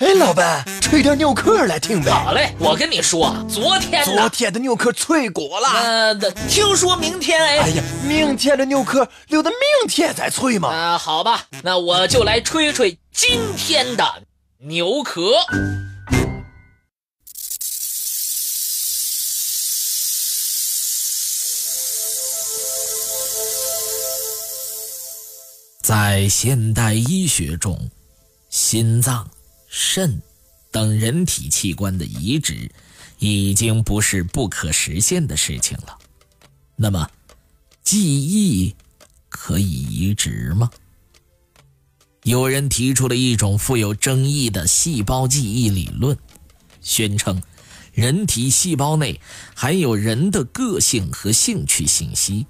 哎，老板，吹点牛壳来听呗。好嘞，我跟你说，昨天昨天的牛壳脆果了。呃，听说明天哎。哎呀，明天的牛壳留到明天再吹嘛。啊，好吧，那我就来吹吹今天的牛壳。在现代医学中，心脏。肾等人体器官的移植已经不是不可实现的事情了。那么，记忆可以移植吗？有人提出了一种富有争议的细胞记忆理论，宣称人体细胞内含有人的个性和兴趣信息，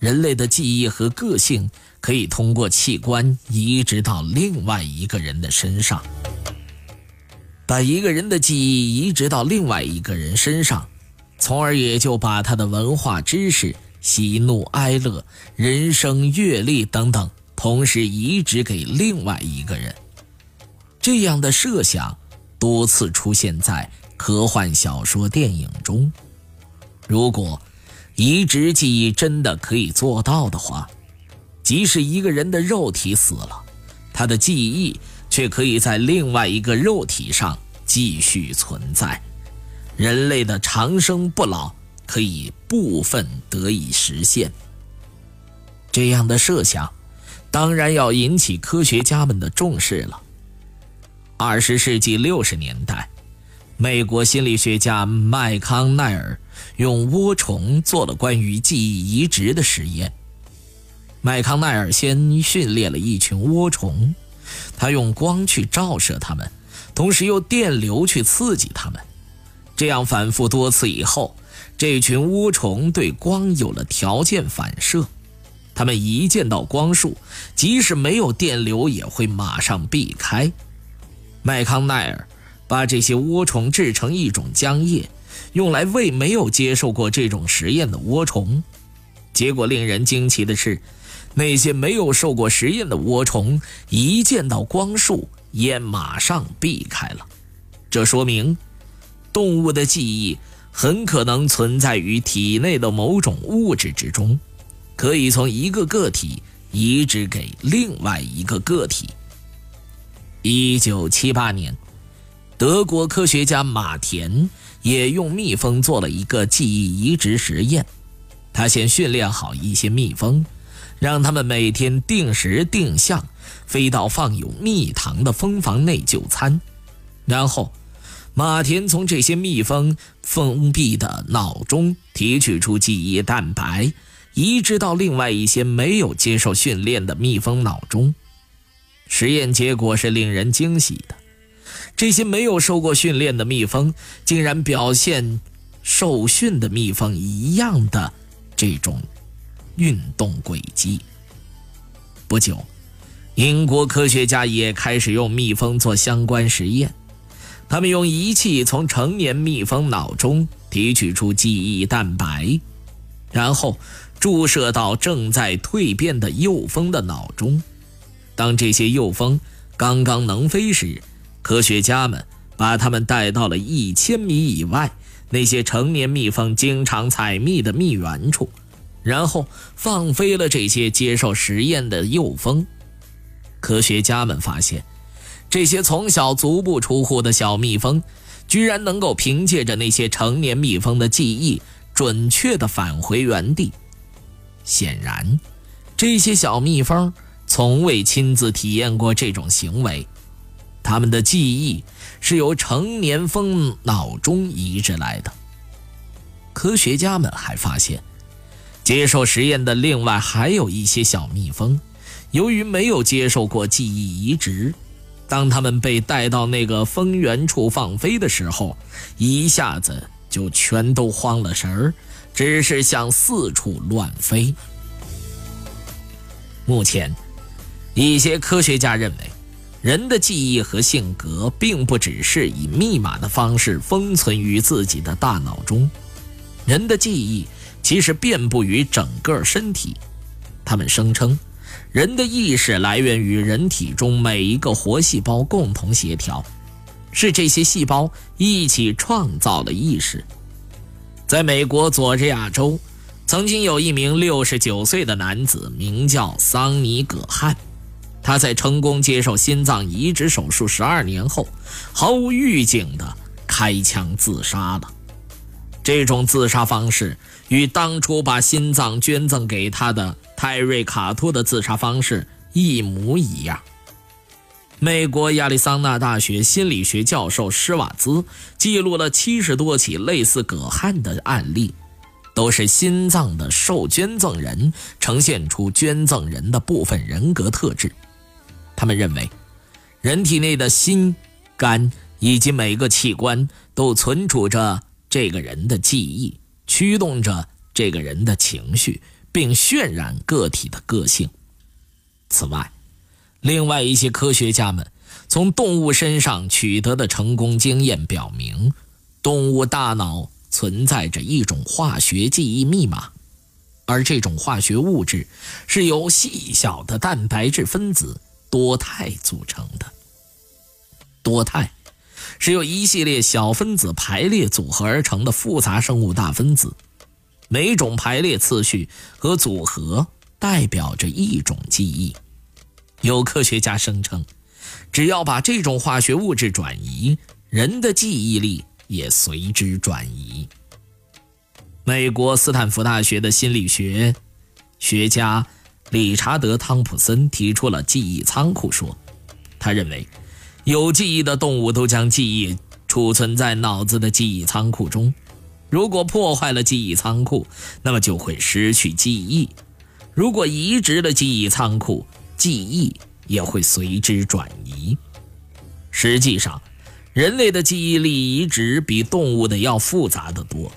人类的记忆和个性可以通过器官移植到另外一个人的身上。把一个人的记忆移植到另外一个人身上，从而也就把他的文化知识、喜怒哀乐、人生阅历等等，同时移植给另外一个人。这样的设想多次出现在科幻小说、电影中。如果移植记忆真的可以做到的话，即使一个人的肉体死了，他的记忆。却可以在另外一个肉体上继续存在，人类的长生不老可以部分得以实现。这样的设想，当然要引起科学家们的重视了。二十世纪六十年代，美国心理学家麦康奈尔用涡虫做了关于记忆移植的实验。麦康奈尔先训练了一群涡虫。他用光去照射它们，同时用电流去刺激它们，这样反复多次以后，这群涡虫对光有了条件反射。它们一见到光束，即使没有电流，也会马上避开。麦康奈尔把这些涡虫制成一种浆液，用来喂没有接受过这种实验的涡虫。结果令人惊奇的是。那些没有受过实验的涡虫，一见到光束，也马上避开了。这说明，动物的记忆很可能存在于体内的某种物质之中，可以从一个个体移植给另外一个个体。一九七八年，德国科学家马田也用蜜蜂做了一个记忆移植实验。他先训练好一些蜜蜂。让他们每天定时定向飞到放有蜜糖的蜂房内就餐，然后马田从这些蜜蜂封闭的脑中提取出记忆蛋白，移植到另外一些没有接受训练的蜜蜂脑中。实验结果是令人惊喜的，这些没有受过训练的蜜蜂竟然表现受训的蜜蜂一样的这种。运动轨迹。不久，英国科学家也开始用蜜蜂做相关实验。他们用仪器从成年蜜蜂脑中提取出记忆蛋白，然后注射到正在蜕变的幼蜂的脑中。当这些幼蜂刚刚能飞时，科学家们把它们带到了一千米以外那些成年蜜蜂经常采蜜的蜜源处。然后放飞了这些接受实验的幼蜂。科学家们发现，这些从小足不出户的小蜜蜂，居然能够凭借着那些成年蜜蜂的记忆，准确地返回原地。显然，这些小蜜蜂从未亲自体验过这种行为，它们的记忆是由成年蜂脑中移植来的。科学家们还发现。接受实验的另外还有一些小蜜蜂，由于没有接受过记忆移植，当它们被带到那个蜂源处放飞的时候，一下子就全都慌了神儿，只是向四处乱飞。目前，一些科学家认为，人的记忆和性格并不只是以密码的方式封存于自己的大脑中，人的记忆。其实遍布于整个身体。他们声称，人的意识来源于人体中每一个活细胞共同协调，是这些细胞一起创造了意识。在美国佐治亚州，曾经有一名六十九岁的男子，名叫桑尼·葛汉。他在成功接受心脏移植手术十二年后，毫无预警地开枪自杀了。这种自杀方式与当初把心脏捐赠给他的泰瑞·卡托的自杀方式一模一样。美国亚利桑那大学心理学教授施瓦兹记录了七十多起类似葛汉的案例，都是心脏的受捐赠人呈现出捐赠人的部分人格特质。他们认为，人体内的心、肝以及每个器官都存储着这个人的记忆，驱动着这个人的情绪，并渲染个体的个性。此外，另外一些科学家们从动物身上取得的成功经验表明，动物大脑存在着一种化学记忆密码，而这种化学物质是由细小的蛋白质分子。多肽组成的多肽是由一系列小分子排列组合而成的复杂生物大分子，每种排列次序和组合代表着一种记忆。有科学家声称，只要把这种化学物质转移，人的记忆力也随之转移。美国斯坦福大学的心理学学家。理查德·汤普森提出了记忆仓库说：“他认为，有记忆的动物都将记忆储存在脑子的记忆仓库中。如果破坏了记忆仓库，那么就会失去记忆；如果移植了记忆仓库，记忆也会随之转移。实际上，人类的记忆力移植比动物的要复杂得多。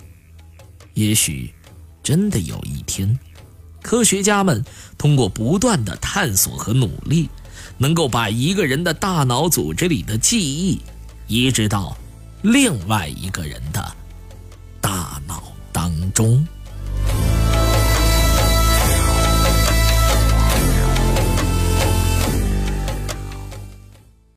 也许，真的有一天。”科学家们通过不断的探索和努力，能够把一个人的大脑组织里的记忆移植到另外一个人的大脑当中。